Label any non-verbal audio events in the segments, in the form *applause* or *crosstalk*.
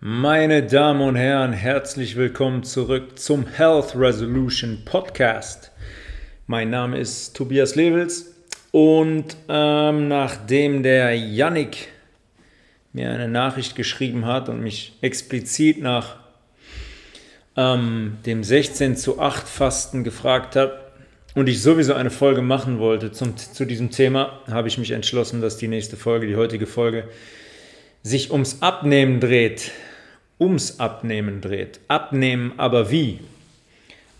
Meine Damen und Herren, herzlich willkommen zurück zum Health Resolution Podcast. Mein Name ist Tobias Levels und ähm, nachdem der Yannick mir eine Nachricht geschrieben hat und mich explizit nach ähm, dem 16 zu 8 Fasten gefragt hat und ich sowieso eine Folge machen wollte zum, zu diesem Thema, habe ich mich entschlossen, dass die nächste Folge, die heutige Folge, sich ums Abnehmen dreht. Ums Abnehmen dreht. Abnehmen aber wie?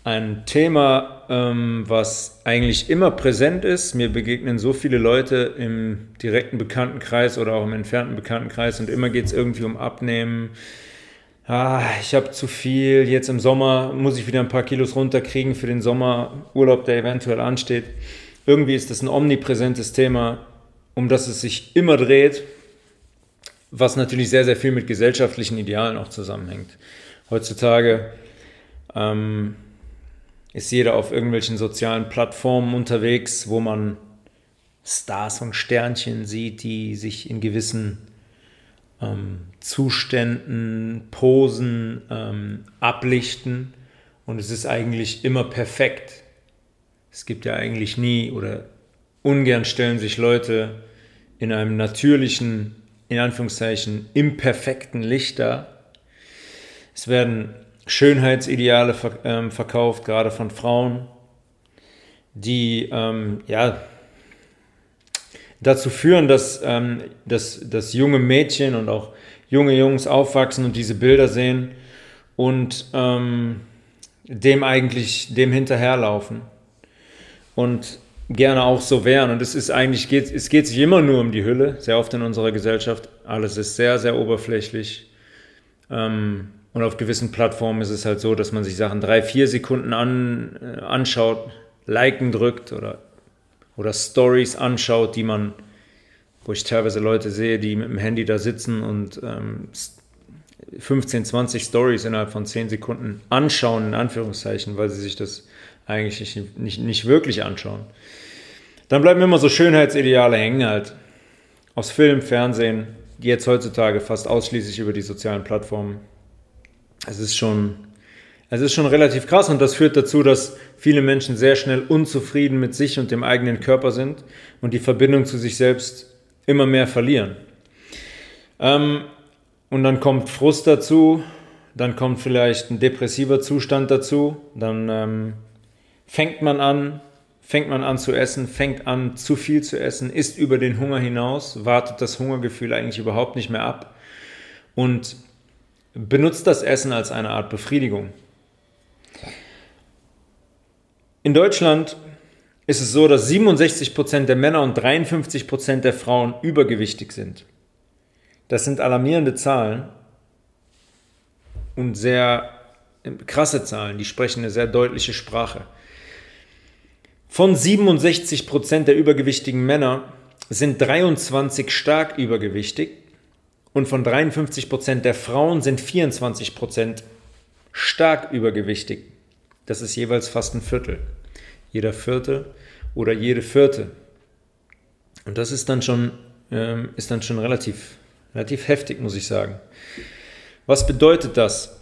Ein Thema, ähm, was eigentlich immer präsent ist. Mir begegnen so viele Leute im direkten Bekanntenkreis oder auch im entfernten Bekanntenkreis und immer geht es irgendwie um Abnehmen. Ah, ich habe zu viel. Jetzt im Sommer muss ich wieder ein paar Kilos runterkriegen für den Sommerurlaub, der eventuell ansteht. Irgendwie ist das ein omnipräsentes Thema, um das es sich immer dreht, was natürlich sehr, sehr viel mit gesellschaftlichen Idealen auch zusammenhängt. Heutzutage ähm, ist jeder auf irgendwelchen sozialen Plattformen unterwegs, wo man Stars und Sternchen sieht, die sich in gewissen ähm, Zuständen, Posen ähm, ablichten. Und es ist eigentlich immer perfekt. Es gibt ja eigentlich nie oder ungern stellen sich Leute in einem natürlichen, in Anführungszeichen, imperfekten Licht dar. Es werden Schönheitsideale ähm, verkauft, gerade von Frauen, die ähm, ja, dazu führen, dass, ähm, dass, dass junge Mädchen und auch junge Jungs aufwachsen und diese Bilder sehen und ähm, dem eigentlich dem hinterherlaufen und gerne auch so wären. Und es ist eigentlich, geht, es geht sich immer nur um die Hülle, sehr oft in unserer Gesellschaft. Alles ist sehr, sehr oberflächlich. Ähm, und auf gewissen Plattformen ist es halt so, dass man sich Sachen drei, vier Sekunden an, äh, anschaut, liken drückt oder, oder Stories anschaut, die man, wo ich teilweise Leute sehe, die mit dem Handy da sitzen und ähm, 15, 20 Stories innerhalb von 10 Sekunden anschauen, in Anführungszeichen, weil sie sich das eigentlich nicht, nicht, nicht wirklich anschauen. Dann bleiben immer so Schönheitsideale hängen halt. Aus Film, Fernsehen, jetzt heutzutage fast ausschließlich über die sozialen Plattformen es ist schon, es ist schon relativ krass und das führt dazu, dass viele Menschen sehr schnell unzufrieden mit sich und dem eigenen Körper sind und die Verbindung zu sich selbst immer mehr verlieren. Ähm, und dann kommt Frust dazu, dann kommt vielleicht ein depressiver Zustand dazu, dann ähm, fängt man an, fängt man an zu essen, fängt an zu viel zu essen, isst über den Hunger hinaus, wartet das Hungergefühl eigentlich überhaupt nicht mehr ab und benutzt das Essen als eine Art Befriedigung. In Deutschland ist es so, dass 67% der Männer und 53% der Frauen übergewichtig sind. Das sind alarmierende Zahlen und sehr krasse Zahlen, die sprechen eine sehr deutliche Sprache. Von 67% der übergewichtigen Männer sind 23 stark übergewichtig und von 53 Prozent der Frauen sind 24 Prozent stark übergewichtig. Das ist jeweils fast ein Viertel. Jeder Vierte oder jede Vierte. Und das ist dann schon, ähm, ist dann schon relativ, relativ heftig, muss ich sagen. Was bedeutet das?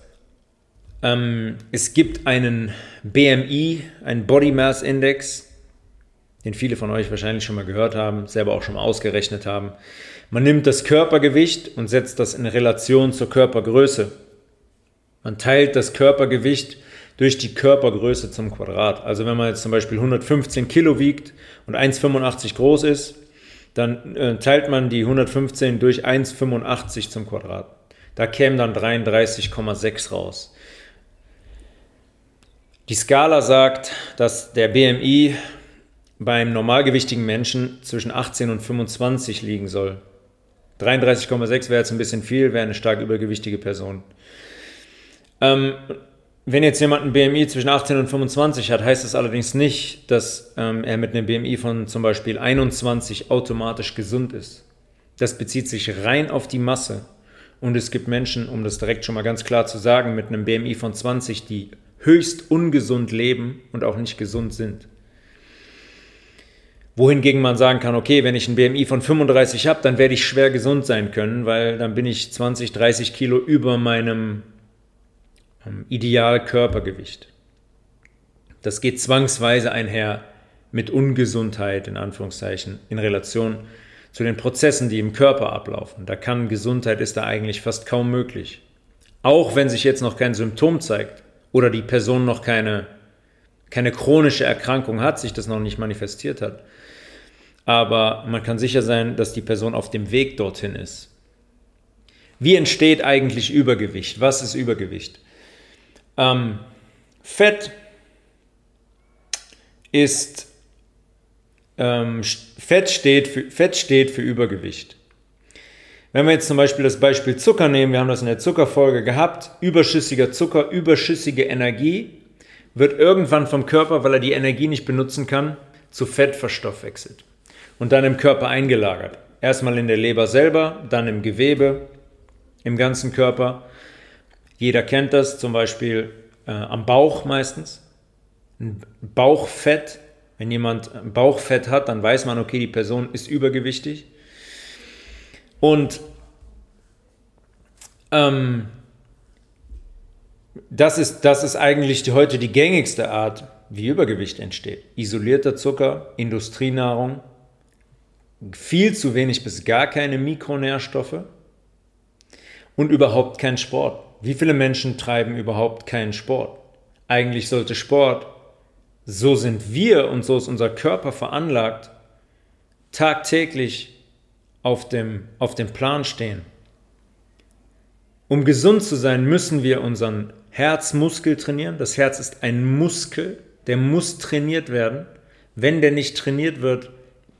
Ähm, es gibt einen BMI, einen Body Mass Index, den viele von euch wahrscheinlich schon mal gehört haben, selber auch schon mal ausgerechnet haben. Man nimmt das Körpergewicht und setzt das in Relation zur Körpergröße. Man teilt das Körpergewicht durch die Körpergröße zum Quadrat. Also wenn man jetzt zum Beispiel 115 Kilo wiegt und 1,85 groß ist, dann äh, teilt man die 115 durch 1,85 zum Quadrat. Da kämen dann 33,6 raus. Die Skala sagt, dass der BMI beim normalgewichtigen Menschen zwischen 18 und 25 liegen soll. 33,6 wäre jetzt ein bisschen viel, wäre eine stark übergewichtige Person. Ähm, wenn jetzt jemand ein BMI zwischen 18 und 25 hat, heißt das allerdings nicht, dass ähm, er mit einem BMI von zum Beispiel 21 automatisch gesund ist. Das bezieht sich rein auf die Masse. Und es gibt Menschen, um das direkt schon mal ganz klar zu sagen, mit einem BMI von 20, die höchst ungesund leben und auch nicht gesund sind. Wohingegen man sagen kann, okay, wenn ich ein BMI von 35 habe, dann werde ich schwer gesund sein können, weil dann bin ich 20, 30 Kilo über meinem ähm, Idealkörpergewicht. Das geht zwangsweise einher mit Ungesundheit in Anführungszeichen in Relation zu den Prozessen, die im Körper ablaufen. Da kann Gesundheit ist da eigentlich fast kaum möglich. Auch wenn sich jetzt noch kein Symptom zeigt oder die Person noch keine, keine chronische Erkrankung hat, sich das noch nicht manifestiert hat. Aber man kann sicher sein, dass die Person auf dem Weg dorthin ist. Wie entsteht eigentlich Übergewicht? Was ist Übergewicht? Ähm, Fett ist ähm, Fett, steht für, Fett steht für Übergewicht. Wenn wir jetzt zum Beispiel das Beispiel Zucker nehmen, wir haben das in der Zuckerfolge gehabt, überschüssiger Zucker, überschüssige Energie wird irgendwann vom Körper, weil er die Energie nicht benutzen kann, zu Fett verstoffwechselt und dann im Körper eingelagert. Erstmal in der Leber selber, dann im Gewebe, im ganzen Körper. Jeder kennt das, zum Beispiel äh, am Bauch meistens. Bauchfett wenn jemand Bauchfett hat, dann weiß man, okay, die Person ist übergewichtig. Und ähm, das, ist, das ist eigentlich die, heute die gängigste Art, wie Übergewicht entsteht. Isolierter Zucker, Industrienahrung, viel zu wenig bis gar keine Mikronährstoffe und überhaupt kein Sport. Wie viele Menschen treiben überhaupt keinen Sport? Eigentlich sollte Sport so sind wir und so ist unser Körper veranlagt, tagtäglich auf dem, auf dem Plan stehen. Um gesund zu sein, müssen wir unseren Herzmuskel trainieren. Das Herz ist ein Muskel, der muss trainiert werden. Wenn der nicht trainiert wird,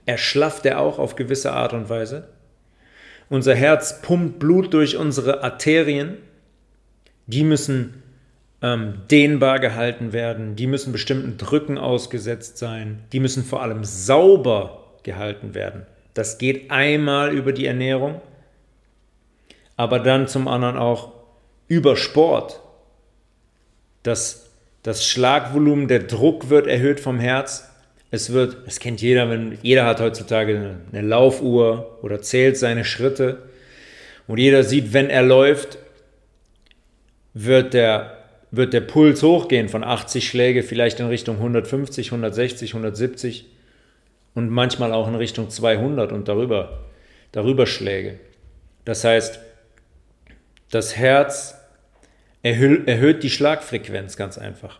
erschlafft er auch auf gewisse Art und Weise. Unser Herz pumpt Blut durch unsere Arterien. Die müssen ähm, dehnbar gehalten werden, die müssen bestimmten Drücken ausgesetzt sein, die müssen vor allem sauber gehalten werden. Das geht einmal über die Ernährung, aber dann zum anderen auch über Sport. Das, das Schlagvolumen, der Druck wird erhöht vom Herz. Es wird, das kennt jeder, wenn, jeder hat heutzutage eine Laufuhr oder zählt seine Schritte. Und jeder sieht, wenn er läuft, wird der wird der Puls hochgehen von 80 Schläge vielleicht in Richtung 150, 160, 170 und manchmal auch in Richtung 200 und darüber, darüber Schläge. Das heißt, das Herz erhöht die Schlagfrequenz ganz einfach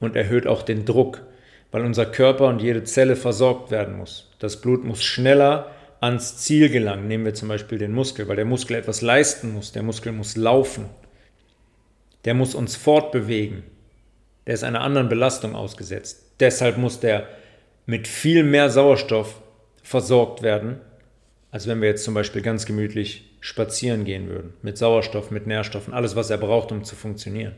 und erhöht auch den Druck, weil unser Körper und jede Zelle versorgt werden muss. Das Blut muss schneller ans Ziel gelangen. Nehmen wir zum Beispiel den Muskel, weil der Muskel etwas leisten muss. Der Muskel muss laufen der muss uns fortbewegen. Der ist einer anderen Belastung ausgesetzt. Deshalb muss der mit viel mehr Sauerstoff versorgt werden, als wenn wir jetzt zum Beispiel ganz gemütlich spazieren gehen würden. Mit Sauerstoff, mit Nährstoffen, alles, was er braucht, um zu funktionieren.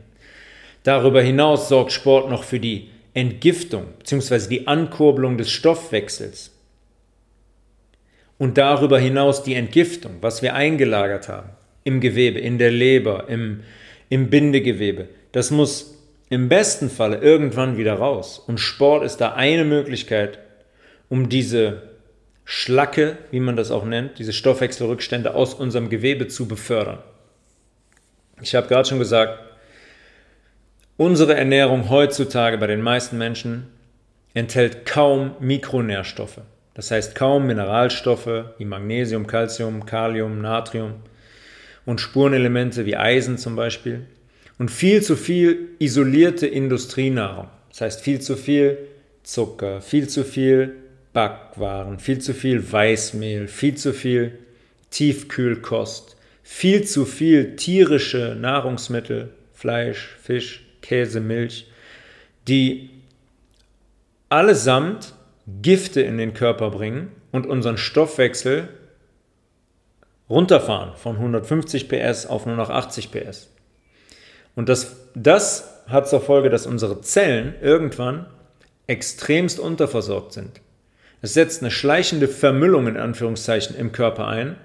Darüber hinaus sorgt Sport noch für die Entgiftung bzw. die Ankurbelung des Stoffwechsels. Und darüber hinaus die Entgiftung, was wir eingelagert haben, im Gewebe, in der Leber, im, im Bindegewebe. Das muss im besten Falle irgendwann wieder raus. Und Sport ist da eine Möglichkeit, um diese Schlacke, wie man das auch nennt, diese Stoffwechselrückstände aus unserem Gewebe zu befördern. Ich habe gerade schon gesagt, unsere Ernährung heutzutage bei den meisten Menschen enthält kaum Mikronährstoffe. Das heißt kaum Mineralstoffe wie Magnesium, Calcium, Kalium, Natrium und Spurenelemente wie Eisen zum Beispiel und viel zu viel isolierte Industrienahrung. Das heißt viel zu viel Zucker, viel zu viel Backwaren, viel zu viel Weißmehl, viel zu viel Tiefkühlkost, viel zu viel tierische Nahrungsmittel, Fleisch, Fisch, Käse, Milch, die allesamt Gifte in den Körper bringen und unseren Stoffwechsel runterfahren von 150 PS auf nur noch 80 PS. Und das, das hat zur Folge, dass unsere Zellen irgendwann extremst unterversorgt sind. Es setzt eine schleichende Vermüllung in Anführungszeichen im Körper ein,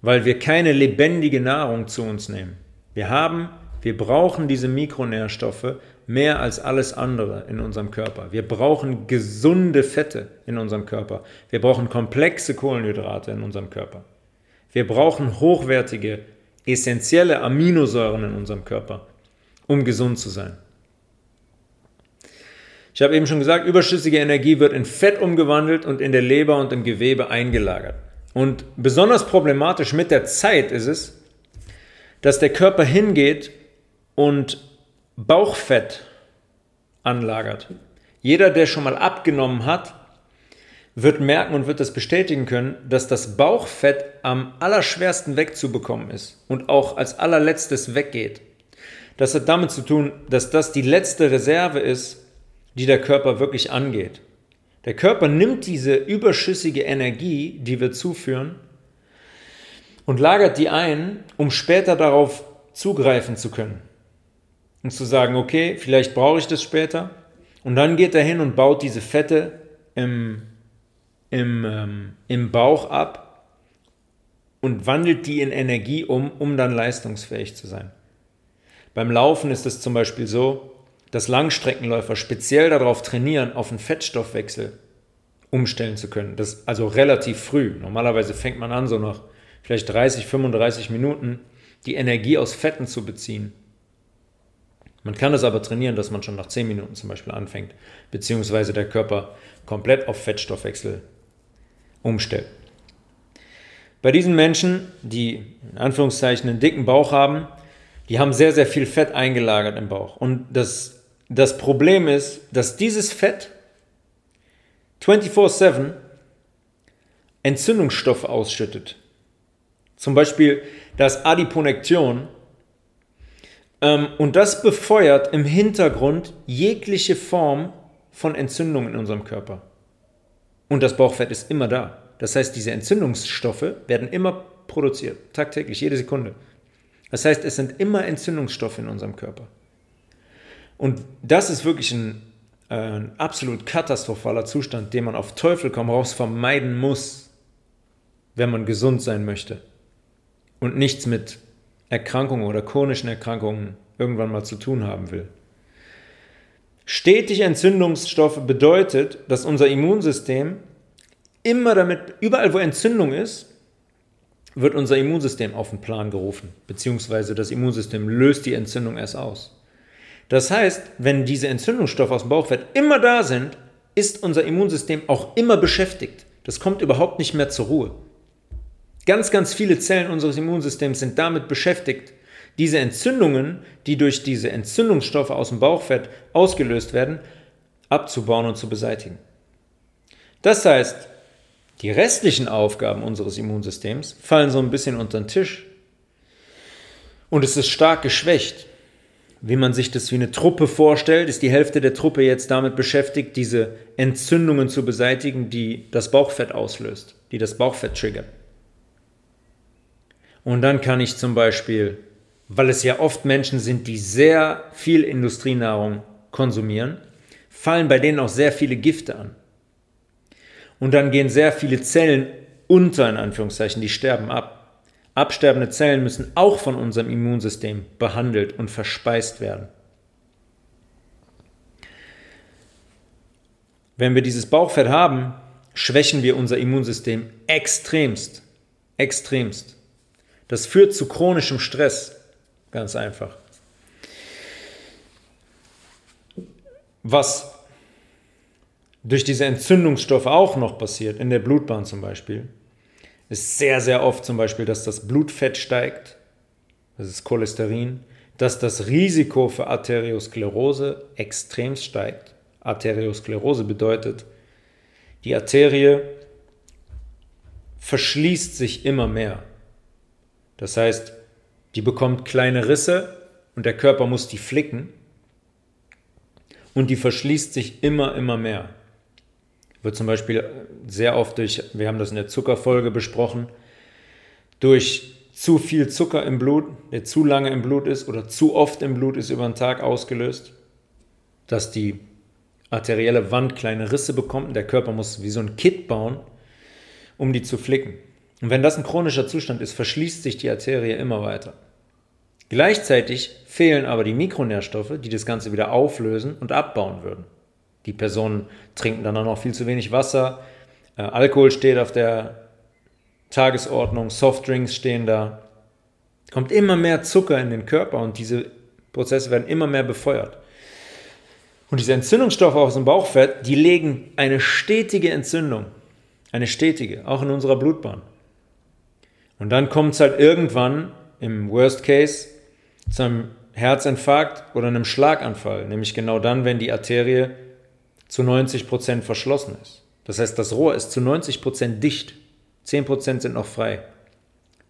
weil wir keine lebendige Nahrung zu uns nehmen. Wir haben Wir brauchen diese Mikronährstoffe mehr als alles andere in unserem Körper. Wir brauchen gesunde Fette in unserem Körper. Wir brauchen komplexe Kohlenhydrate in unserem Körper. Wir brauchen hochwertige, essentielle Aminosäuren in unserem Körper, um gesund zu sein. Ich habe eben schon gesagt, überschüssige Energie wird in Fett umgewandelt und in der Leber und im Gewebe eingelagert. Und besonders problematisch mit der Zeit ist es, dass der Körper hingeht und Bauchfett anlagert. Jeder, der schon mal abgenommen hat, wird merken und wird das bestätigen können, dass das Bauchfett am allerschwersten wegzubekommen ist und auch als allerletztes weggeht. Das hat damit zu tun, dass das die letzte Reserve ist, die der Körper wirklich angeht. Der Körper nimmt diese überschüssige Energie, die wir zuführen, und lagert die ein, um später darauf zugreifen zu können. Und zu sagen, okay, vielleicht brauche ich das später. Und dann geht er hin und baut diese Fette im, im, ähm, im Bauch ab und wandelt die in Energie um, um dann leistungsfähig zu sein. Beim Laufen ist es zum Beispiel so, dass Langstreckenläufer speziell darauf trainieren, auf einen Fettstoffwechsel umstellen zu können. Das also relativ früh. Normalerweise fängt man an, so nach vielleicht 30, 35 Minuten die Energie aus Fetten zu beziehen. Man kann es aber trainieren, dass man schon nach 10 Minuten zum Beispiel anfängt, beziehungsweise der Körper komplett auf Fettstoffwechsel umstellt. Bei diesen Menschen, die in Anführungszeichen einen dicken Bauch haben, die haben sehr, sehr viel Fett eingelagert im Bauch. Und das das Problem ist, dass dieses Fett 24/7 Entzündungsstoffe ausschüttet. Zum Beispiel das Adiponektion. Ähm, und das befeuert im Hintergrund jegliche Form von Entzündung in unserem Körper. Und das Bauchfett ist immer da. Das heißt, diese Entzündungsstoffe werden immer produziert, tagtäglich, jede Sekunde. Das heißt, es sind immer Entzündungsstoffe in unserem Körper. Und das ist wirklich ein, äh, ein absolut katastrophaler Zustand, den man auf Teufel komm raus vermeiden muss, wenn man gesund sein möchte und nichts mit Erkrankungen oder chronischen Erkrankungen irgendwann mal zu tun haben will. Stetig Entzündungsstoffe bedeutet, dass unser Immunsystem immer damit, überall wo Entzündung ist, wird unser Immunsystem auf den Plan gerufen, beziehungsweise das Immunsystem löst die Entzündung erst aus. Das heißt, wenn diese Entzündungsstoffe aus dem Bauchfett immer da sind, ist unser Immunsystem auch immer beschäftigt. Das kommt überhaupt nicht mehr zur Ruhe. Ganz, ganz viele Zellen unseres Immunsystems sind damit beschäftigt, diese Entzündungen, die durch diese Entzündungsstoffe aus dem Bauchfett ausgelöst werden, abzubauen und zu beseitigen. Das heißt, die restlichen Aufgaben unseres Immunsystems fallen so ein bisschen unter den Tisch und es ist stark geschwächt wie man sich das wie eine Truppe vorstellt, ist die Hälfte der Truppe jetzt damit beschäftigt, diese Entzündungen zu beseitigen, die das Bauchfett auslöst, die das Bauchfett triggert. Und dann kann ich zum Beispiel, weil es ja oft Menschen sind, die sehr viel Industrienahrung konsumieren, fallen bei denen auch sehr viele Gifte an. Und dann gehen sehr viele Zellen unter, in Anführungszeichen, die sterben ab. Absterbende Zellen müssen auch von unserem Immunsystem behandelt und verspeist werden. Wenn wir dieses Bauchfett haben, schwächen wir unser Immunsystem extremst. Extremst. Das führt zu chronischem Stress. Ganz einfach. Was durch diese Entzündungsstoffe auch noch passiert, in der Blutbahn zum Beispiel, ist sehr, sehr oft zum Beispiel, dass das Blutfett steigt, das ist Cholesterin, dass das Risiko für Arteriosklerose extrem steigt. Arteriosklerose bedeutet, die Arterie verschließt sich immer mehr. Das heißt, die bekommt kleine Risse und der Körper muss die flicken und die verschließt sich immer, immer mehr wird zum Beispiel sehr oft durch, wir haben das in der Zuckerfolge besprochen, durch zu viel Zucker im Blut, der zu lange im Blut ist oder zu oft im Blut ist über den Tag ausgelöst, dass die arterielle Wand kleine Risse bekommt und der Körper muss wie so ein Kit bauen, um die zu flicken. Und wenn das ein chronischer Zustand ist, verschließt sich die Arterie immer weiter. Gleichzeitig fehlen aber die Mikronährstoffe, die das Ganze wieder auflösen und abbauen würden. Die Personen trinken dann auch noch viel zu wenig Wasser, äh, Alkohol steht auf der Tagesordnung, Softdrinks stehen da. Kommt immer mehr Zucker in den Körper und diese Prozesse werden immer mehr befeuert. Und diese Entzündungsstoffe aus dem Bauchfett, die legen eine stetige Entzündung, eine stetige, auch in unserer Blutbahn. Und dann kommt es halt irgendwann im Worst Case zu einem Herzinfarkt oder einem Schlaganfall, nämlich genau dann, wenn die Arterie zu 90 Prozent verschlossen ist. Das heißt, das Rohr ist zu 90 Prozent dicht, 10% sind noch frei.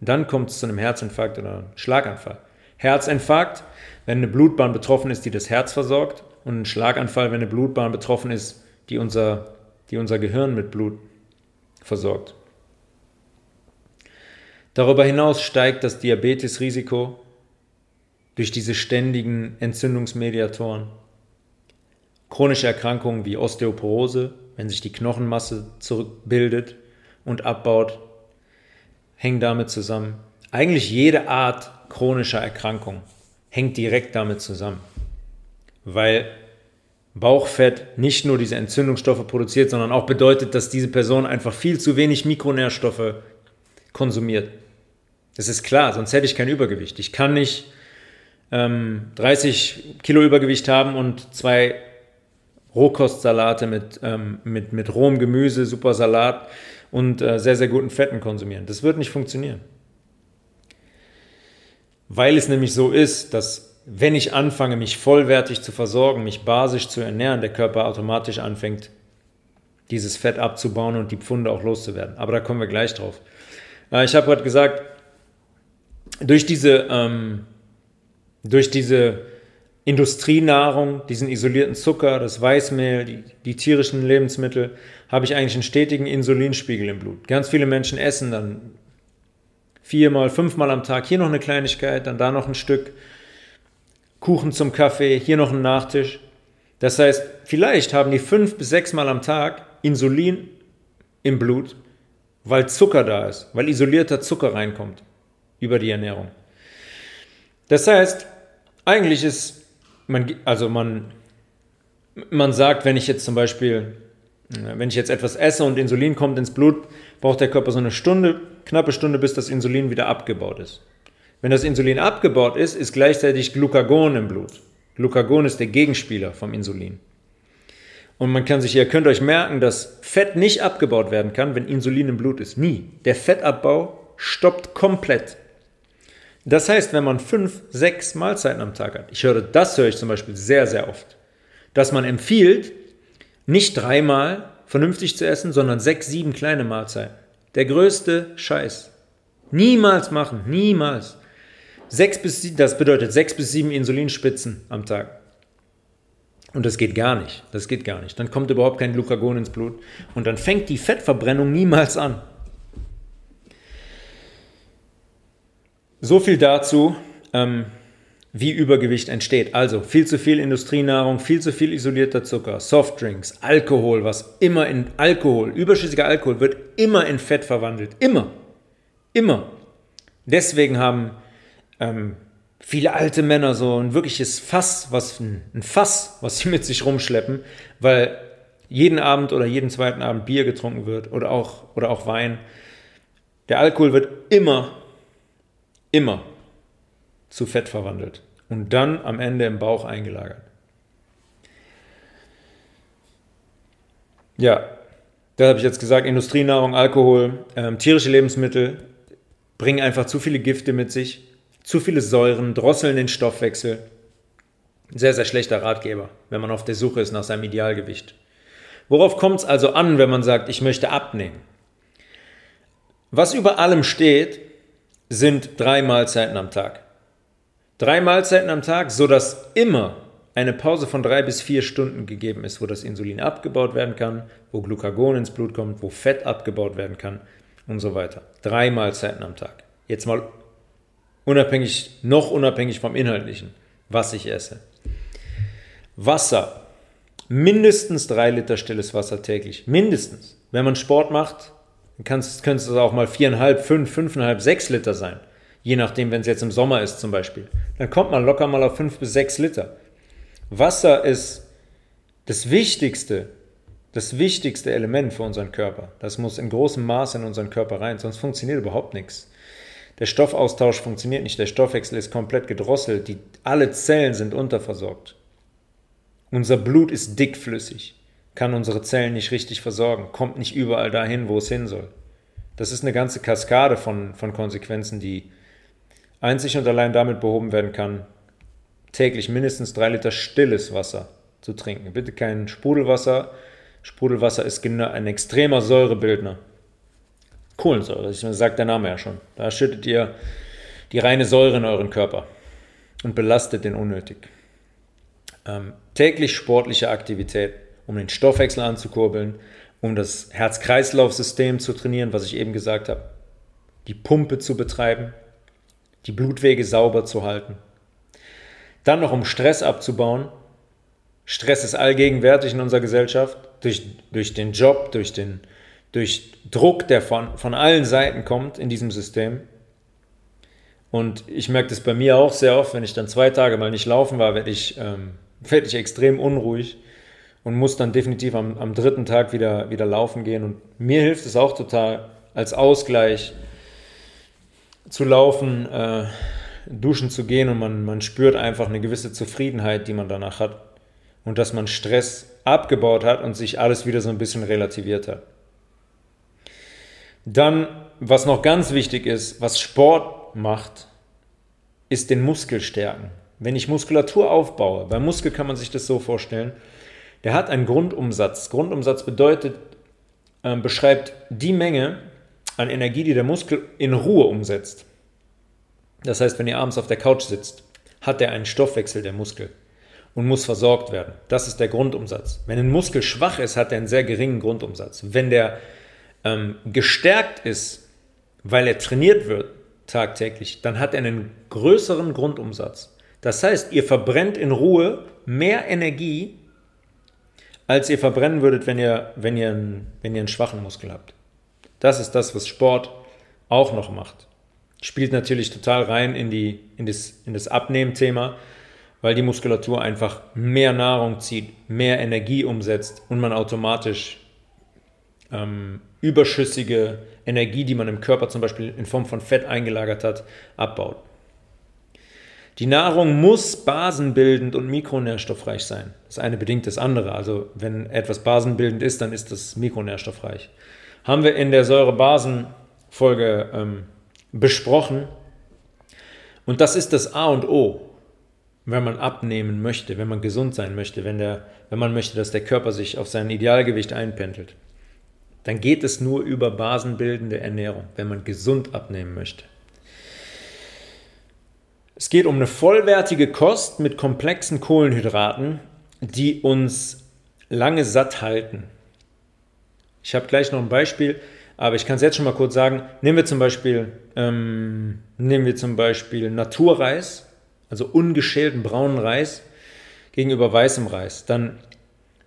Dann kommt es zu einem Herzinfarkt oder einem Schlaganfall. Herzinfarkt, wenn eine Blutbahn betroffen ist, die das Herz versorgt, und ein Schlaganfall, wenn eine Blutbahn betroffen ist, die unser, die unser Gehirn mit Blut versorgt. Darüber hinaus steigt das Diabetesrisiko durch diese ständigen Entzündungsmediatoren. Chronische Erkrankungen wie Osteoporose, wenn sich die Knochenmasse zurückbildet und abbaut, hängen damit zusammen. Eigentlich jede Art chronischer Erkrankung hängt direkt damit zusammen weil Bauchfett nicht nur diese Entzündungsstoffe produziert, sondern auch bedeutet, dass diese Person einfach viel zu wenig Mikronährstoffe konsumiert. Das ist klar, sonst hätte ich kein Übergewicht. Ich kann nicht ähm, 30 Kilo Übergewicht haben und zwei Rohkostsalate mit, ähm, mit, mit rohem Gemüse, super Salat und äh, sehr, sehr guten Fetten konsumieren. Das wird nicht funktionieren. Weil es nämlich so ist, dass wenn ich anfange, mich vollwertig zu versorgen, mich basisch zu ernähren, der Körper automatisch anfängt, dieses Fett abzubauen und die Pfunde auch loszuwerden. Aber da kommen wir gleich drauf. Äh, ich habe gerade gesagt, durch diese, ähm, durch diese Industrienahrung, diesen isolierten Zucker, das Weißmehl, die, die tierischen Lebensmittel, habe ich eigentlich einen stetigen Insulinspiegel im Blut. Ganz viele Menschen essen dann viermal, fünfmal am Tag hier noch eine Kleinigkeit, dann da noch ein Stück Kuchen zum Kaffee, hier noch ein Nachtisch. Das heißt, vielleicht haben die fünf bis sechs Mal am Tag Insulin im Blut, weil Zucker da ist, weil isolierter Zucker reinkommt über die Ernährung. Das heißt, eigentlich ist man, also man, man sagt, wenn ich jetzt zum Beispiel, wenn ich jetzt etwas esse und Insulin kommt ins Blut, braucht der Körper so eine Stunde, knappe Stunde, bis das Insulin wieder abgebaut ist. Wenn das Insulin abgebaut ist, ist gleichzeitig Glucagon im Blut. Glucagon ist der Gegenspieler vom Insulin. Und man kann sich, ihr könnt euch merken, dass Fett nicht abgebaut werden kann, wenn Insulin im Blut ist. Nie. Der Fettabbau stoppt komplett. Das heißt, wenn man fünf, sechs Mahlzeiten am Tag hat, ich höre, das höre ich zum Beispiel sehr, sehr oft, dass man empfiehlt, nicht dreimal vernünftig zu essen, sondern sechs, sieben kleine Mahlzeiten. Der größte Scheiß. Niemals machen, niemals. Sechs bis, das bedeutet sechs bis sieben Insulinspitzen am Tag. Und das geht gar nicht. Das geht gar nicht. Dann kommt überhaupt kein Glucagon ins Blut. Und dann fängt die Fettverbrennung niemals an. So viel dazu, ähm, wie Übergewicht entsteht. Also viel zu viel Industrienahrung, viel zu viel isolierter Zucker, Softdrinks, Alkohol, was immer in Alkohol, überschüssiger Alkohol wird immer in Fett verwandelt. Immer. Immer. Deswegen haben ähm, viele alte Männer so ein wirkliches Fass, was ein Fass, was sie *laughs* mit sich rumschleppen, weil jeden Abend oder jeden zweiten Abend Bier getrunken wird oder auch, oder auch Wein. Der Alkohol wird immer, immer zu Fett verwandelt und dann am Ende im Bauch eingelagert. Ja, da habe ich jetzt gesagt, Industrienahrung, Alkohol, ähm, tierische Lebensmittel bringen einfach zu viele Gifte mit sich zu viele Säuren, drosseln den Stoffwechsel. Sehr, sehr schlechter Ratgeber, wenn man auf der Suche ist nach seinem Idealgewicht. Worauf kommt es also an, wenn man sagt, ich möchte abnehmen? Was über allem steht, sind drei Mahlzeiten am Tag. Drei Mahlzeiten am Tag, sodass immer eine Pause von drei bis vier Stunden gegeben ist, wo das Insulin abgebaut werden kann, wo Glucagon ins Blut kommt, wo Fett abgebaut werden kann und so weiter. Drei Mahlzeiten am Tag. Jetzt mal Unabhängig, noch unabhängig vom Inhaltlichen, was ich esse. Wasser. Mindestens drei Liter stilles Wasser täglich. Mindestens. Wenn man Sport macht, kann es auch mal viereinhalb, fünf, fünfeinhalb, sechs Liter sein. Je nachdem, wenn es jetzt im Sommer ist zum Beispiel. dann kommt man locker mal auf 5 bis 6 Liter. Wasser ist das wichtigste, das wichtigste Element für unseren Körper. Das muss in großem Maße in unseren Körper rein, sonst funktioniert überhaupt nichts. Der Stoffaustausch funktioniert nicht, der Stoffwechsel ist komplett gedrosselt, die, alle Zellen sind unterversorgt. Unser Blut ist dickflüssig, kann unsere Zellen nicht richtig versorgen, kommt nicht überall dahin, wo es hin soll. Das ist eine ganze Kaskade von, von Konsequenzen, die einzig und allein damit behoben werden kann, täglich mindestens drei Liter stilles Wasser zu trinken. Bitte kein Sprudelwasser. Sprudelwasser ist ein extremer Säurebildner. Kohlensäure, das sagt der Name ja schon. Da schüttet ihr die reine Säure in euren Körper und belastet den unnötig. Ähm, täglich sportliche Aktivität, um den Stoffwechsel anzukurbeln, um das Herz-Kreislauf-System zu trainieren, was ich eben gesagt habe, die Pumpe zu betreiben, die Blutwege sauber zu halten. Dann noch um Stress abzubauen. Stress ist allgegenwärtig in unserer Gesellschaft, durch, durch den Job, durch, den, durch Druck, der von, von allen Seiten kommt in diesem System. Und ich merke das bei mir auch sehr oft, wenn ich dann zwei Tage mal nicht laufen war, werde ich, ähm, werd ich extrem unruhig und muss dann definitiv am, am dritten Tag wieder, wieder laufen gehen. Und mir hilft es auch total als Ausgleich zu laufen, äh, duschen zu gehen und man, man spürt einfach eine gewisse Zufriedenheit, die man danach hat. Und dass man Stress abgebaut hat und sich alles wieder so ein bisschen relativiert hat. Dann, was noch ganz wichtig ist, was Sport macht, ist den Muskel stärken. Wenn ich Muskulatur aufbaue, beim Muskel kann man sich das so vorstellen, der hat einen Grundumsatz. Grundumsatz bedeutet, äh, beschreibt die Menge an Energie, die der Muskel in Ruhe umsetzt. Das heißt, wenn ihr abends auf der Couch sitzt, hat er einen Stoffwechsel der Muskel und muss versorgt werden. Das ist der Grundumsatz. Wenn ein Muskel schwach ist, hat er einen sehr geringen Grundumsatz. Wenn der ähm, gestärkt ist, weil er trainiert wird tagtäglich, dann hat er einen größeren Grundumsatz. Das heißt, ihr verbrennt in Ruhe mehr Energie, als ihr verbrennen würdet, wenn ihr, wenn ihr, einen, wenn ihr einen schwachen Muskel habt. Das ist das, was Sport auch noch macht. Spielt natürlich total rein in, die, in das, in das Abnehmthema, weil die Muskulatur einfach mehr Nahrung zieht, mehr Energie umsetzt und man automatisch ähm, überschüssige Energie, die man im Körper zum Beispiel in Form von Fett eingelagert hat, abbaut. Die Nahrung muss basenbildend und mikronährstoffreich sein. Das eine bedingt das andere. Also wenn etwas basenbildend ist, dann ist das mikronährstoffreich. Haben wir in der Säure-Basen-Folge ähm, besprochen. Und das ist das A und O, wenn man abnehmen möchte, wenn man gesund sein möchte, wenn, der, wenn man möchte, dass der Körper sich auf sein Idealgewicht einpendelt. Dann geht es nur über basenbildende Ernährung, wenn man gesund abnehmen möchte. Es geht um eine vollwertige Kost mit komplexen Kohlenhydraten, die uns lange satt halten. Ich habe gleich noch ein Beispiel, aber ich kann es jetzt schon mal kurz sagen. Nehmen wir zum Beispiel, ähm, nehmen wir zum Beispiel Naturreis, also ungeschälten braunen Reis gegenüber weißem Reis. Dann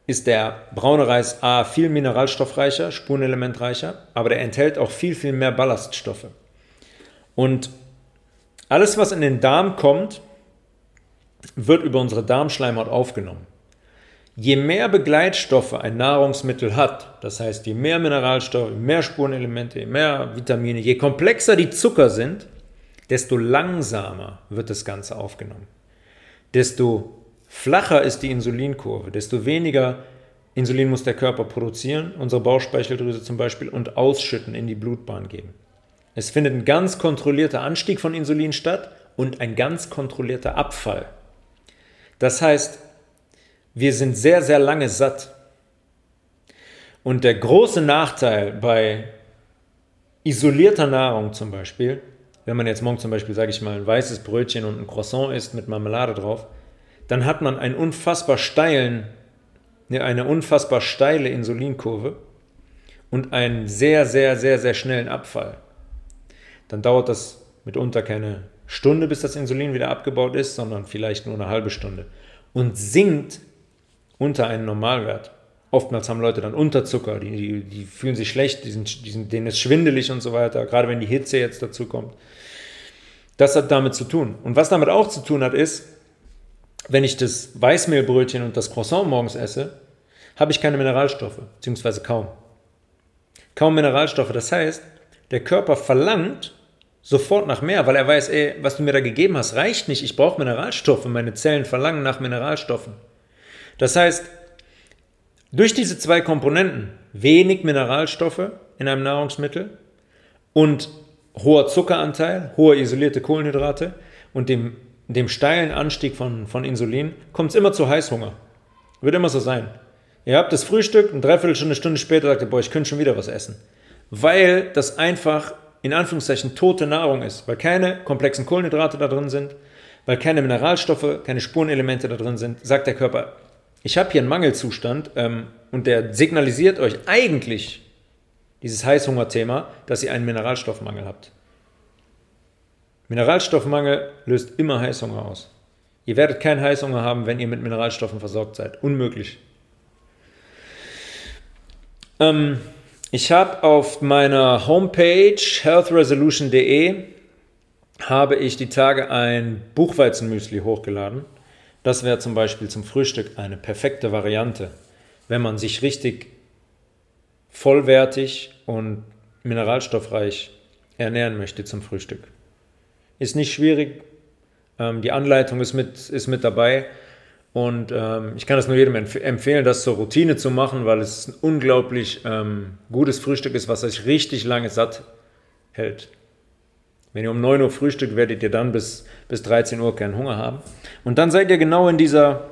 ist der braune Reis A viel mineralstoffreicher, spurenelementreicher, aber der enthält auch viel, viel mehr Ballaststoffe. Und alles, was in den Darm kommt, wird über unsere Darmschleimhaut aufgenommen. Je mehr Begleitstoffe ein Nahrungsmittel hat, das heißt, je mehr Mineralstoffe, je mehr Spurenelemente, je mehr Vitamine, je komplexer die Zucker sind, desto langsamer wird das Ganze aufgenommen. Desto flacher ist die Insulinkurve, desto weniger Insulin muss der Körper produzieren, unsere Bauchspeicheldrüse zum Beispiel, und ausschütten, in die Blutbahn geben. Es findet ein ganz kontrollierter Anstieg von Insulin statt und ein ganz kontrollierter Abfall. Das heißt, wir sind sehr, sehr lange satt. Und der große Nachteil bei isolierter Nahrung zum Beispiel, wenn man jetzt morgen zum Beispiel, sage ich mal, ein weißes Brötchen und ein Croissant isst mit Marmelade drauf, dann hat man einen unfassbar steilen, eine unfassbar steile Insulinkurve und einen sehr, sehr, sehr, sehr schnellen Abfall dann dauert das mitunter keine Stunde, bis das Insulin wieder abgebaut ist, sondern vielleicht nur eine halbe Stunde. Und sinkt unter einen Normalwert. Oftmals haben Leute dann Unterzucker, die, die, die fühlen sich schlecht, die sind, die sind, denen ist schwindelig und so weiter, gerade wenn die Hitze jetzt dazu kommt. Das hat damit zu tun. Und was damit auch zu tun hat, ist, wenn ich das Weißmehlbrötchen und das Croissant morgens esse, habe ich keine Mineralstoffe, beziehungsweise kaum. Kaum Mineralstoffe. Das heißt, der Körper verlangt sofort nach mehr, weil er weiß, ey, was du mir da gegeben hast, reicht nicht. Ich brauche Mineralstoffe. Meine Zellen verlangen nach Mineralstoffen. Das heißt, durch diese zwei Komponenten, wenig Mineralstoffe in einem Nahrungsmittel und hoher Zuckeranteil, hohe isolierte Kohlenhydrate und dem, dem steilen Anstieg von, von Insulin, kommt es immer zu Heißhunger. Wird immer so sein. Ihr habt das Frühstück, eine Dreiviertelstunde, Stunde später sagt ihr, boah, ich könnte schon wieder was essen. Weil das einfach in Anführungszeichen tote Nahrung ist, weil keine komplexen Kohlenhydrate da drin sind, weil keine Mineralstoffe, keine Spurenelemente da drin sind, sagt der Körper, ich habe hier einen Mangelzustand ähm, und der signalisiert euch eigentlich dieses Heißhungerthema, dass ihr einen Mineralstoffmangel habt. Mineralstoffmangel löst immer Heißhunger aus. Ihr werdet keinen Heißhunger haben, wenn ihr mit Mineralstoffen versorgt seid. Unmöglich. Ähm, ich habe auf meiner Homepage healthresolution.de habe ich die Tage ein Buchweizenmüsli hochgeladen. Das wäre zum Beispiel zum Frühstück eine perfekte Variante, wenn man sich richtig vollwertig und mineralstoffreich ernähren möchte zum Frühstück. Ist nicht schwierig. Ähm, die Anleitung ist mit, ist mit dabei. Und ähm, ich kann es nur jedem empf empfehlen, das zur Routine zu machen, weil es ein unglaublich ähm, gutes Frühstück ist, was euch richtig lange satt hält. Wenn ihr um 9 Uhr frühstückt, werdet ihr dann bis, bis 13 Uhr keinen Hunger haben. Und dann seid ihr genau in dieser,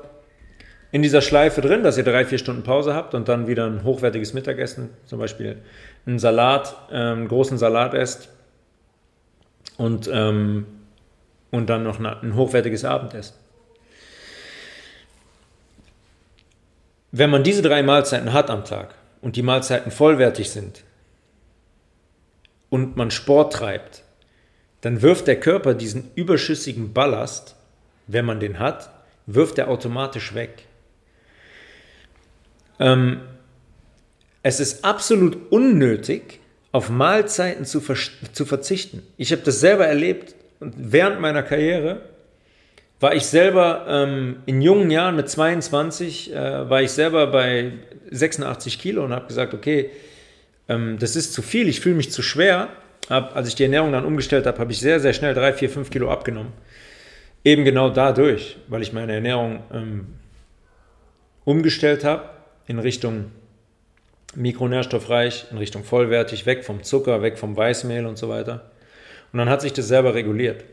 in dieser Schleife drin, dass ihr drei, vier Stunden Pause habt und dann wieder ein hochwertiges Mittagessen, zum Beispiel einen Salat, einen großen Salat esst und, ähm, und dann noch ein hochwertiges Abendessen. Wenn man diese drei Mahlzeiten hat am Tag und die Mahlzeiten vollwertig sind und man Sport treibt, dann wirft der Körper diesen überschüssigen Ballast, wenn man den hat, wirft er automatisch weg. Ähm, es ist absolut unnötig, auf Mahlzeiten zu, zu verzichten. Ich habe das selber erlebt während meiner Karriere war ich selber ähm, in jungen Jahren mit 22, äh, war ich selber bei 86 Kilo und habe gesagt, okay, ähm, das ist zu viel, ich fühle mich zu schwer. Hab, als ich die Ernährung dann umgestellt habe, habe ich sehr, sehr schnell 3, 4, 5 Kilo abgenommen. Eben genau dadurch, weil ich meine Ernährung ähm, umgestellt habe in Richtung mikronährstoffreich, in Richtung vollwertig, weg vom Zucker, weg vom Weißmehl und so weiter. Und dann hat sich das selber reguliert.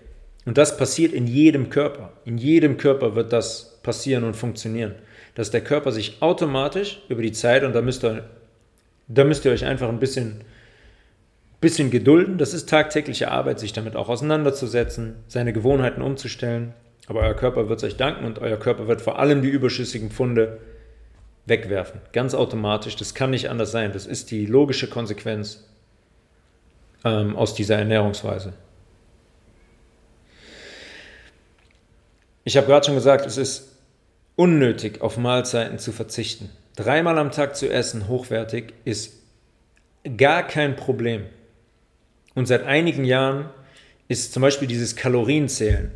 Und das passiert in jedem Körper. In jedem Körper wird das passieren und funktionieren. Dass der Körper sich automatisch über die Zeit, und da müsst ihr, da müsst ihr euch einfach ein bisschen, bisschen gedulden. Das ist tagtägliche Arbeit, sich damit auch auseinanderzusetzen, seine Gewohnheiten umzustellen. Aber euer Körper wird es euch danken und euer Körper wird vor allem die überschüssigen Funde wegwerfen. Ganz automatisch. Das kann nicht anders sein. Das ist die logische Konsequenz ähm, aus dieser Ernährungsweise. Ich habe gerade schon gesagt, es ist unnötig, auf Mahlzeiten zu verzichten. Dreimal am Tag zu essen, hochwertig, ist gar kein Problem. Und seit einigen Jahren ist zum Beispiel dieses Kalorienzählen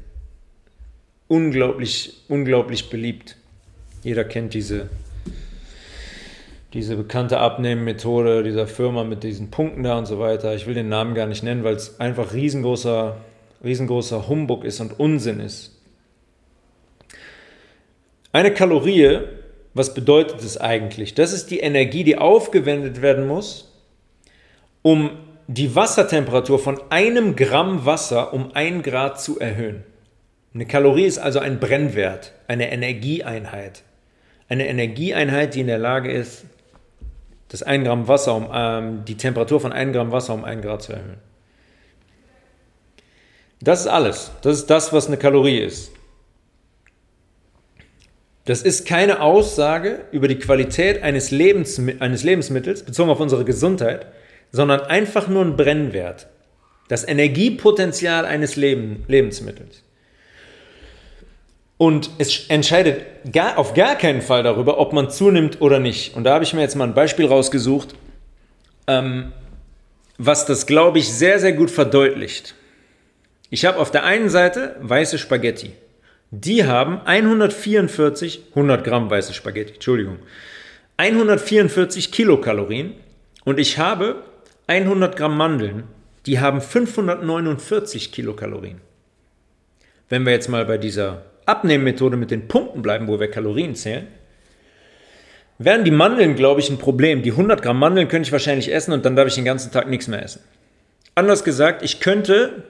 unglaublich, unglaublich beliebt. Jeder kennt diese, diese bekannte Abnehmmethode dieser Firma mit diesen Punkten da und so weiter. Ich will den Namen gar nicht nennen, weil es einfach riesengroßer, riesengroßer Humbug ist und Unsinn ist. Eine Kalorie, was bedeutet es eigentlich? Das ist die Energie, die aufgewendet werden muss, um die Wassertemperatur von einem Gramm Wasser um ein Grad zu erhöhen. Eine Kalorie ist also ein Brennwert, eine Energieeinheit. Eine Energieeinheit, die in der Lage ist, das ein Gramm Wasser um ähm, die Temperatur von einem Gramm Wasser um ein Grad zu erhöhen. Das ist alles. Das ist das, was eine Kalorie ist. Das ist keine Aussage über die Qualität eines, Lebens, eines Lebensmittels bezogen auf unsere Gesundheit, sondern einfach nur ein Brennwert. Das Energiepotenzial eines Leben, Lebensmittels. Und es entscheidet gar, auf gar keinen Fall darüber, ob man zunimmt oder nicht. Und da habe ich mir jetzt mal ein Beispiel rausgesucht, ähm, was das, glaube ich, sehr, sehr gut verdeutlicht. Ich habe auf der einen Seite weiße Spaghetti. Die haben 144, 100 Gramm weiße Spaghetti, Entschuldigung, 144 Kilokalorien und ich habe 100 Gramm Mandeln, die haben 549 Kilokalorien. Wenn wir jetzt mal bei dieser Abnehmmethode mit den Punkten bleiben, wo wir Kalorien zählen, wären die Mandeln, glaube ich, ein Problem. Die 100 Gramm Mandeln könnte ich wahrscheinlich essen und dann darf ich den ganzen Tag nichts mehr essen. Anders gesagt, ich könnte,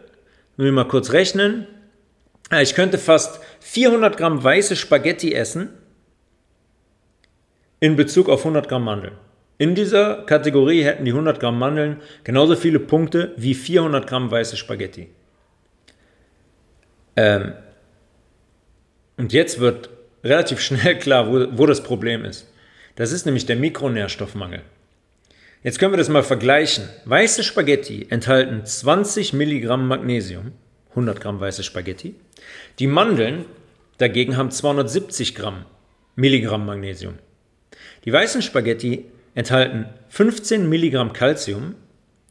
wenn wir mal kurz rechnen, ich könnte fast 400 Gramm weiße Spaghetti essen in Bezug auf 100 Gramm Mandeln. In dieser Kategorie hätten die 100 Gramm Mandeln genauso viele Punkte wie 400 Gramm weiße Spaghetti. Ähm und jetzt wird relativ schnell *laughs* klar, wo, wo das Problem ist. Das ist nämlich der Mikronährstoffmangel. Jetzt können wir das mal vergleichen. Weiße Spaghetti enthalten 20 Milligramm Magnesium, 100 Gramm weiße Spaghetti. Die Mandeln dagegen haben 270 Gramm Milligramm Magnesium. Die weißen Spaghetti enthalten 15 Milligramm Calcium,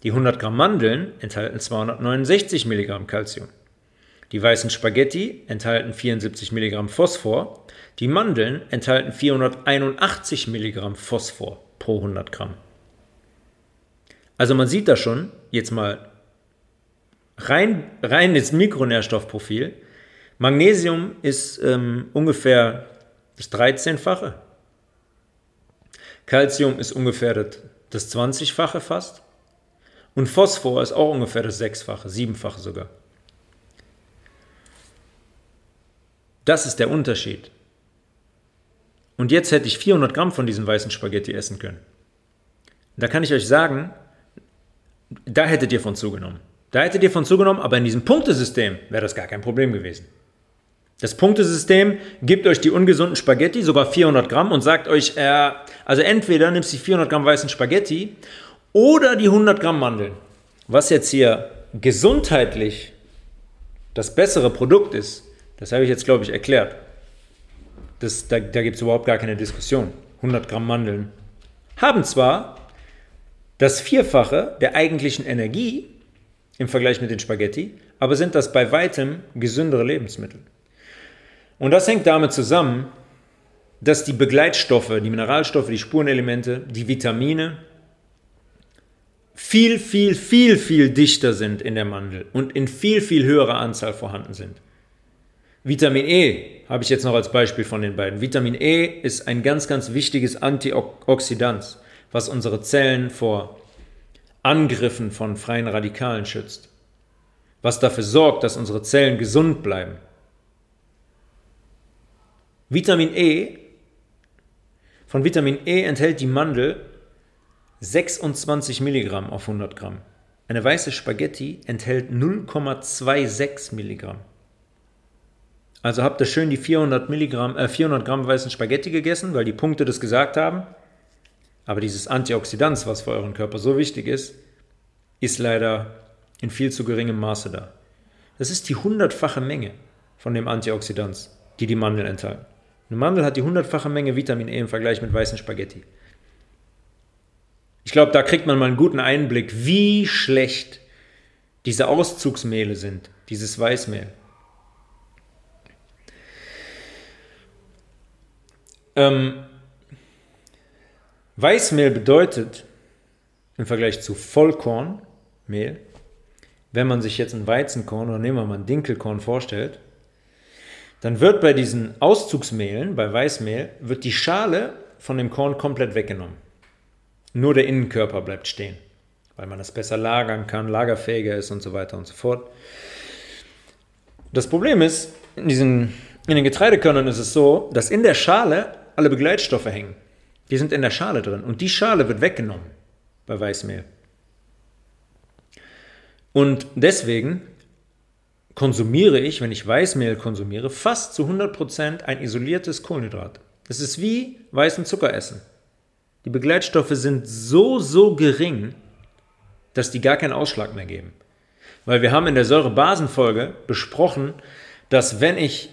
die 100 Gramm Mandeln enthalten 269 Milligramm Calcium. Die weißen Spaghetti enthalten 74 Milligramm Phosphor, die Mandeln enthalten 481 Milligramm Phosphor pro 100 Gramm. Also man sieht da schon, jetzt mal rein, rein ins Mikronährstoffprofil, Magnesium ist ähm, ungefähr das 13-fache Calcium ist ungefähr das 20-fache fast. Und Phosphor ist auch ungefähr das sechsfache, siebenfache sogar. Das ist der Unterschied. Und jetzt hätte ich 400 Gramm von diesen weißen Spaghetti essen können. Da kann ich euch sagen, da hättet ihr von zugenommen. Da hättet ihr von zugenommen, aber in diesem Punktesystem wäre das gar kein Problem gewesen. Das Punktesystem gibt euch die ungesunden Spaghetti, sogar 400 Gramm, und sagt euch, äh, also entweder nimmst du die 400 Gramm weißen Spaghetti oder die 100 Gramm Mandeln. Was jetzt hier gesundheitlich das bessere Produkt ist, das habe ich jetzt, glaube ich, erklärt. Das, da da gibt es überhaupt gar keine Diskussion. 100 Gramm Mandeln haben zwar das Vierfache der eigentlichen Energie im Vergleich mit den Spaghetti, aber sind das bei weitem gesündere Lebensmittel. Und das hängt damit zusammen, dass die Begleitstoffe, die Mineralstoffe, die Spurenelemente, die Vitamine viel, viel, viel, viel dichter sind in der Mandel und in viel, viel höherer Anzahl vorhanden sind. Vitamin E habe ich jetzt noch als Beispiel von den beiden. Vitamin E ist ein ganz, ganz wichtiges Antioxidant, was unsere Zellen vor Angriffen von freien Radikalen schützt, was dafür sorgt, dass unsere Zellen gesund bleiben. Vitamin E, von Vitamin E enthält die Mandel 26 Milligramm auf 100 Gramm. Eine weiße Spaghetti enthält 0,26 Milligramm. Also habt ihr schön die 400, Milligramm, äh 400 Gramm weißen Spaghetti gegessen, weil die Punkte das gesagt haben. Aber dieses Antioxidant, was für euren Körper so wichtig ist, ist leider in viel zu geringem Maße da. Das ist die hundertfache Menge von dem Antioxidant, die die Mandeln enthalten. Eine Mandel hat die hundertfache Menge Vitamin E im Vergleich mit weißen Spaghetti. Ich glaube, da kriegt man mal einen guten Einblick, wie schlecht diese Auszugsmehle sind, dieses Weißmehl. Ähm, Weißmehl bedeutet im Vergleich zu Vollkornmehl, wenn man sich jetzt ein Weizenkorn oder nehmen wir mal ein Dinkelkorn vorstellt, dann wird bei diesen Auszugsmehlen, bei Weißmehl, wird die Schale von dem Korn komplett weggenommen. Nur der Innenkörper bleibt stehen, weil man das besser lagern kann, lagerfähiger ist und so weiter und so fort. Das Problem ist, in, diesen, in den Getreidekörnern ist es so, dass in der Schale alle Begleitstoffe hängen. Die sind in der Schale drin und die Schale wird weggenommen bei Weißmehl. Und deswegen konsumiere ich, wenn ich Weißmehl konsumiere, fast zu 100% ein isoliertes Kohlenhydrat. Es ist wie weißen Zucker essen. Die Begleitstoffe sind so, so gering, dass die gar keinen Ausschlag mehr geben. Weil wir haben in der Säurebasenfolge besprochen, dass wenn ich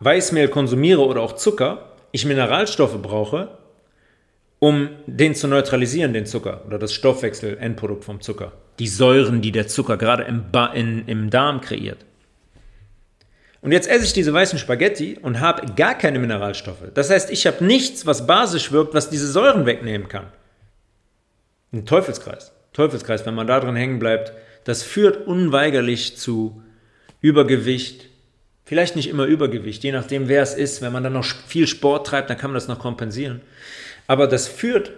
Weißmehl konsumiere oder auch Zucker, ich Mineralstoffe brauche, um den zu neutralisieren, den Zucker oder das Stoffwechsel-Endprodukt vom Zucker. Die Säuren, die der Zucker gerade im, in, im Darm kreiert. Und jetzt esse ich diese weißen Spaghetti und habe gar keine Mineralstoffe. Das heißt, ich habe nichts, was basisch wirkt, was diese Säuren wegnehmen kann. Ein Teufelskreis. Teufelskreis, wenn man da drin hängen bleibt, das führt unweigerlich zu Übergewicht. Vielleicht nicht immer Übergewicht, je nachdem, wer es ist. Wenn man dann noch viel Sport treibt, dann kann man das noch kompensieren. Aber das führt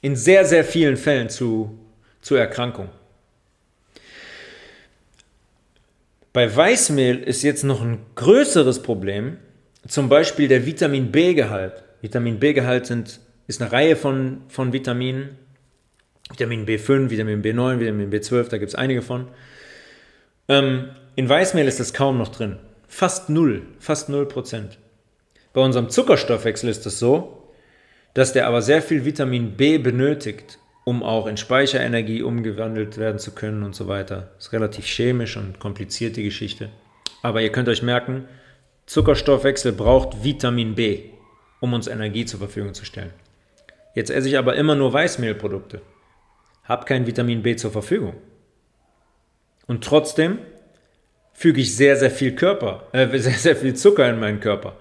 in sehr, sehr vielen Fällen zu, zu Erkrankungen. Bei Weißmehl ist jetzt noch ein größeres Problem, zum Beispiel der Vitamin B-Gehalt. Vitamin B-Gehalt ist eine Reihe von, von Vitaminen. Vitamin B5, Vitamin B9, Vitamin B12, da gibt es einige von. Ähm, in Weißmehl ist das kaum noch drin. Fast null, fast null Prozent. Bei unserem Zuckerstoffwechsel ist das so, dass der aber sehr viel Vitamin B benötigt, um auch in Speicherenergie umgewandelt werden zu können und so weiter. Das ist relativ chemisch und kompliziert die Geschichte. Aber ihr könnt euch merken, Zuckerstoffwechsel braucht Vitamin B, um uns Energie zur Verfügung zu stellen. Jetzt esse ich aber immer nur Weißmehlprodukte, habe kein Vitamin B zur Verfügung. Und trotzdem füge ich sehr, sehr viel Körper, äh, *laughs* sehr, sehr viel Zucker in meinen Körper.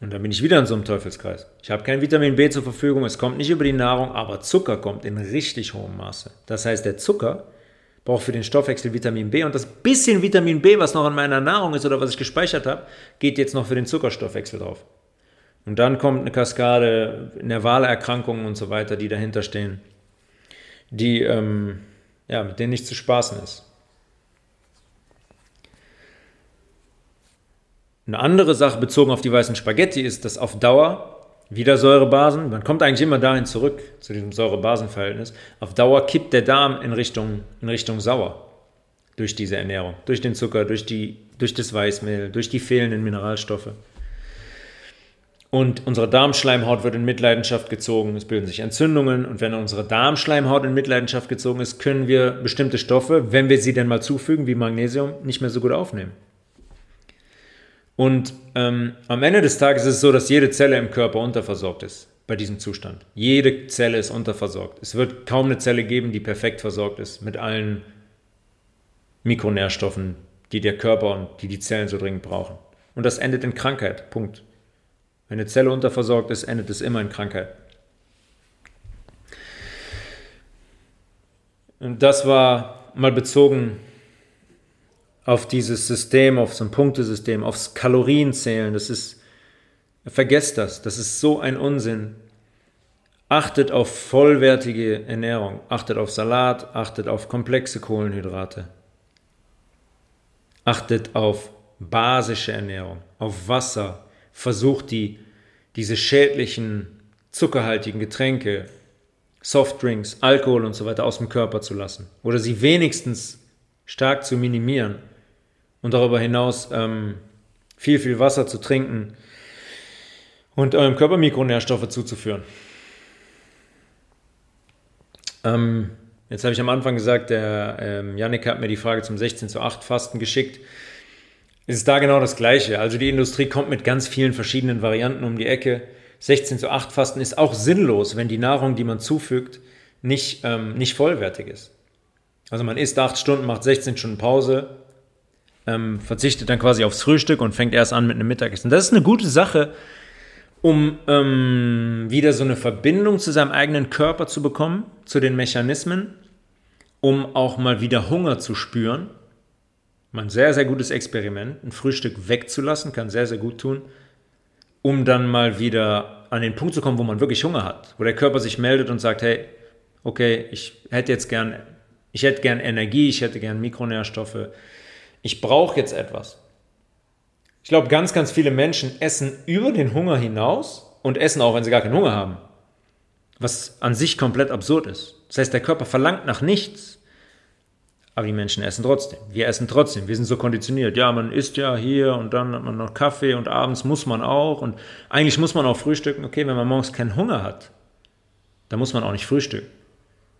Und dann bin ich wieder in so einem Teufelskreis. Ich habe kein Vitamin B zur Verfügung, es kommt nicht über die Nahrung, aber Zucker kommt in richtig hohem Maße. Das heißt, der Zucker braucht für den Stoffwechsel Vitamin B und das bisschen Vitamin B, was noch in meiner Nahrung ist oder was ich gespeichert habe, geht jetzt noch für den Zuckerstoffwechsel drauf. Und dann kommt eine Kaskade nervale Erkrankungen und so weiter, die dahinter stehen, die ähm, ja, mit denen nicht zu spaßen ist. Eine andere Sache bezogen auf die weißen Spaghetti ist, dass auf Dauer wieder Säurebasen, man kommt eigentlich immer dahin zurück, zu diesem Säure-Basen-Verhältnis, auf Dauer kippt der Darm in Richtung, in Richtung sauer durch diese Ernährung, durch den Zucker, durch, die, durch das Weißmehl, durch die fehlenden Mineralstoffe. Und unsere Darmschleimhaut wird in Mitleidenschaft gezogen, es bilden sich Entzündungen und wenn unsere Darmschleimhaut in Mitleidenschaft gezogen ist, können wir bestimmte Stoffe, wenn wir sie denn mal zufügen, wie Magnesium, nicht mehr so gut aufnehmen. Und ähm, am Ende des Tages ist es so, dass jede Zelle im Körper unterversorgt ist bei diesem Zustand. Jede Zelle ist unterversorgt. Es wird kaum eine Zelle geben, die perfekt versorgt ist mit allen Mikronährstoffen, die der Körper und die die Zellen so dringend brauchen. Und das endet in Krankheit. Punkt. Wenn eine Zelle unterversorgt ist, endet es immer in Krankheit. Und das war mal bezogen auf dieses System, auf so ein Punktesystem, aufs Kalorienzählen. Das ist, vergesst das, das ist so ein Unsinn. Achtet auf vollwertige Ernährung, achtet auf Salat, achtet auf komplexe Kohlenhydrate, achtet auf basische Ernährung, auf Wasser, versucht die, diese schädlichen, zuckerhaltigen Getränke, Softdrinks, Alkohol und so weiter aus dem Körper zu lassen oder sie wenigstens stark zu minimieren und darüber hinaus ähm, viel, viel Wasser zu trinken und eurem Körper Mikronährstoffe zuzuführen. Ähm, jetzt habe ich am Anfang gesagt, der ähm, Yannick hat mir die Frage zum 16 zu 8 Fasten geschickt. Es ist da genau das Gleiche. Also die Industrie kommt mit ganz vielen verschiedenen Varianten um die Ecke. 16 zu 8 Fasten ist auch sinnlos, wenn die Nahrung, die man zufügt, nicht, ähm, nicht vollwertig ist. Also man isst 8 Stunden, macht 16 Stunden Pause, ähm, verzichtet dann quasi aufs Frühstück und fängt erst an mit einem Mittagessen. Das ist eine gute Sache, um ähm, wieder so eine Verbindung zu seinem eigenen Körper zu bekommen, zu den Mechanismen, um auch mal wieder Hunger zu spüren. Ein sehr, sehr gutes Experiment. Ein Frühstück wegzulassen kann sehr, sehr gut tun, um dann mal wieder an den Punkt zu kommen, wo man wirklich Hunger hat, wo der Körper sich meldet und sagt, hey, okay, ich hätte jetzt gern, ich hätte gern Energie, ich hätte gern Mikronährstoffe, ich brauche jetzt etwas. Ich glaube, ganz, ganz viele Menschen essen über den Hunger hinaus und essen auch, wenn sie gar keinen Hunger haben. Was an sich komplett absurd ist. Das heißt, der Körper verlangt nach nichts. Aber die Menschen essen trotzdem. Wir essen trotzdem. Wir sind so konditioniert. Ja, man isst ja hier und dann hat man noch Kaffee und abends muss man auch. Und eigentlich muss man auch frühstücken. Okay, wenn man morgens keinen Hunger hat, dann muss man auch nicht frühstücken.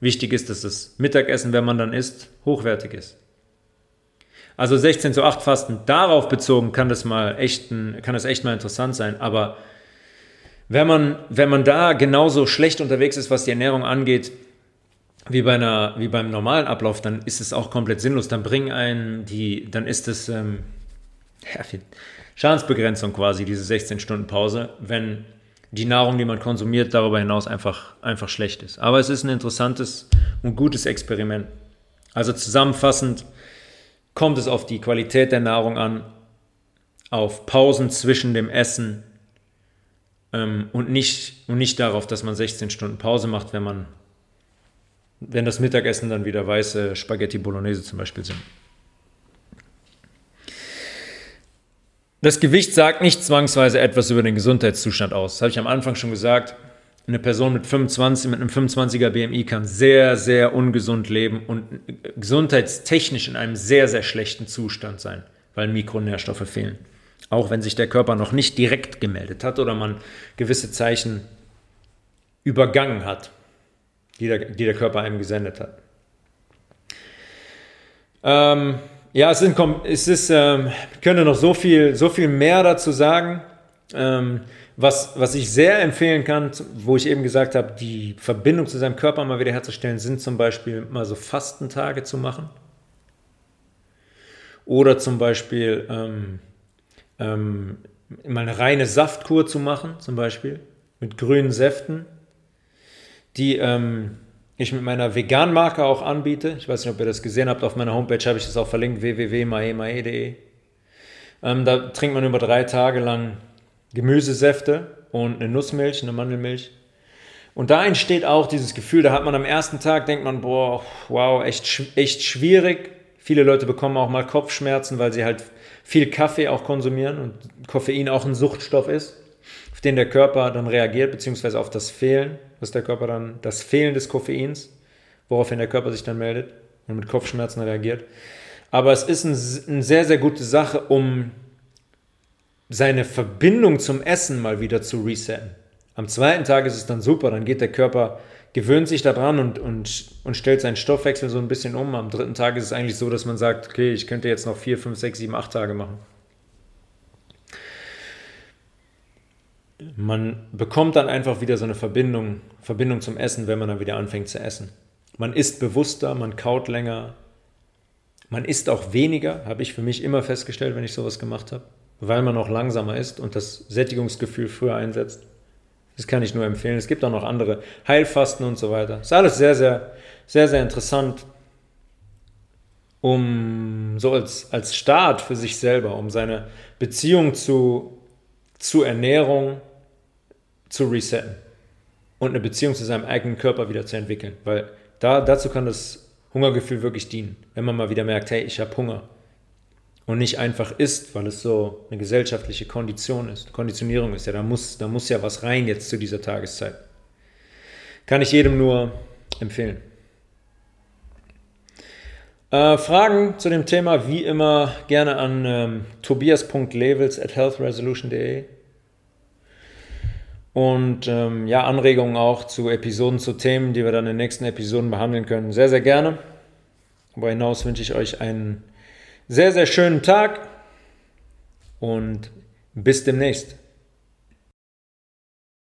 Wichtig ist, dass das Mittagessen, wenn man dann isst, hochwertig ist. Also 16 zu 8 Fasten darauf bezogen kann das mal echt, kann das echt mal interessant sein. Aber wenn man, wenn man da genauso schlecht unterwegs ist, was die Ernährung angeht, wie, bei einer, wie beim normalen Ablauf, dann ist es auch komplett sinnlos. Dann bringen einen die, dann ist es ähm, ja, Schadensbegrenzung quasi, diese 16 Stunden Pause, wenn die Nahrung, die man konsumiert, darüber hinaus einfach, einfach schlecht ist. Aber es ist ein interessantes und gutes Experiment. Also zusammenfassend kommt es auf die Qualität der Nahrung an, auf Pausen zwischen dem Essen ähm, und, nicht, und nicht darauf, dass man 16 Stunden Pause macht, wenn man wenn das Mittagessen dann wieder weiße Spaghetti Bolognese zum Beispiel sind. Das Gewicht sagt nicht zwangsweise etwas über den Gesundheitszustand aus. Das habe ich am Anfang schon gesagt. Eine Person mit 25, mit einem 25er BMI kann sehr, sehr ungesund leben und gesundheitstechnisch in einem sehr, sehr schlechten Zustand sein, weil Mikronährstoffe fehlen. Auch wenn sich der Körper noch nicht direkt gemeldet hat oder man gewisse Zeichen übergangen hat die der, die der Körper einem gesendet hat. Ähm, ja, es, sind, es ist, ähm, ich könnte noch so viel, so viel mehr dazu sagen. Ähm, was, was ich sehr empfehlen kann, wo ich eben gesagt habe, die Verbindung zu seinem Körper mal wieder herzustellen, sind zum Beispiel mal so Fastentage zu machen. Oder zum Beispiel ähm, ähm, mal eine reine Saftkur zu machen, zum Beispiel mit grünen Säften die ähm, ich mit meiner Vegan-Marke auch anbiete. Ich weiß nicht, ob ihr das gesehen habt. Auf meiner Homepage habe ich das auch verlinkt, www.maemae.de. Ähm, da trinkt man über drei Tage lang Gemüsesäfte und eine Nussmilch, eine Mandelmilch. Und da entsteht auch dieses Gefühl, da hat man am ersten Tag, denkt man, boah, wow, echt, echt schwierig. Viele Leute bekommen auch mal Kopfschmerzen, weil sie halt viel Kaffee auch konsumieren und Koffein auch ein Suchtstoff ist, auf den der Körper dann reagiert, beziehungsweise auf das Fehlen was der Körper dann, das Fehlen des Koffeins, woraufhin der Körper sich dann meldet und mit Kopfschmerzen reagiert. Aber es ist ein, eine sehr, sehr gute Sache, um seine Verbindung zum Essen mal wieder zu resetten. Am zweiten Tag ist es dann super, dann geht der Körper, gewöhnt sich daran und, und, und stellt seinen Stoffwechsel so ein bisschen um. Am dritten Tag ist es eigentlich so, dass man sagt, okay, ich könnte jetzt noch vier, fünf, sechs, sieben, acht Tage machen. man bekommt dann einfach wieder so eine Verbindung, Verbindung zum Essen, wenn man dann wieder anfängt zu essen. Man isst bewusster, man kaut länger, man isst auch weniger, habe ich für mich immer festgestellt, wenn ich sowas gemacht habe, weil man auch langsamer isst und das Sättigungsgefühl früher einsetzt. Das kann ich nur empfehlen. Es gibt auch noch andere Heilfasten und so weiter. Ist alles sehr, sehr, sehr, sehr interessant, um so als, als Start für sich selber, um seine Beziehung zu, zu Ernährung zu resetten und eine Beziehung zu seinem eigenen Körper wieder zu entwickeln. Weil da, dazu kann das Hungergefühl wirklich dienen. Wenn man mal wieder merkt, hey, ich habe Hunger. Und nicht einfach isst, weil es so eine gesellschaftliche Kondition ist. Konditionierung ist ja, da muss, da muss ja was rein jetzt zu dieser Tageszeit. Kann ich jedem nur empfehlen. Äh, Fragen zu dem Thema wie immer gerne an ähm, tobias.levels at healthresolution.de und ähm, ja, Anregungen auch zu Episoden, zu Themen, die wir dann in den nächsten Episoden behandeln können. Sehr, sehr gerne. Darüber hinaus wünsche ich euch einen sehr, sehr schönen Tag und bis demnächst.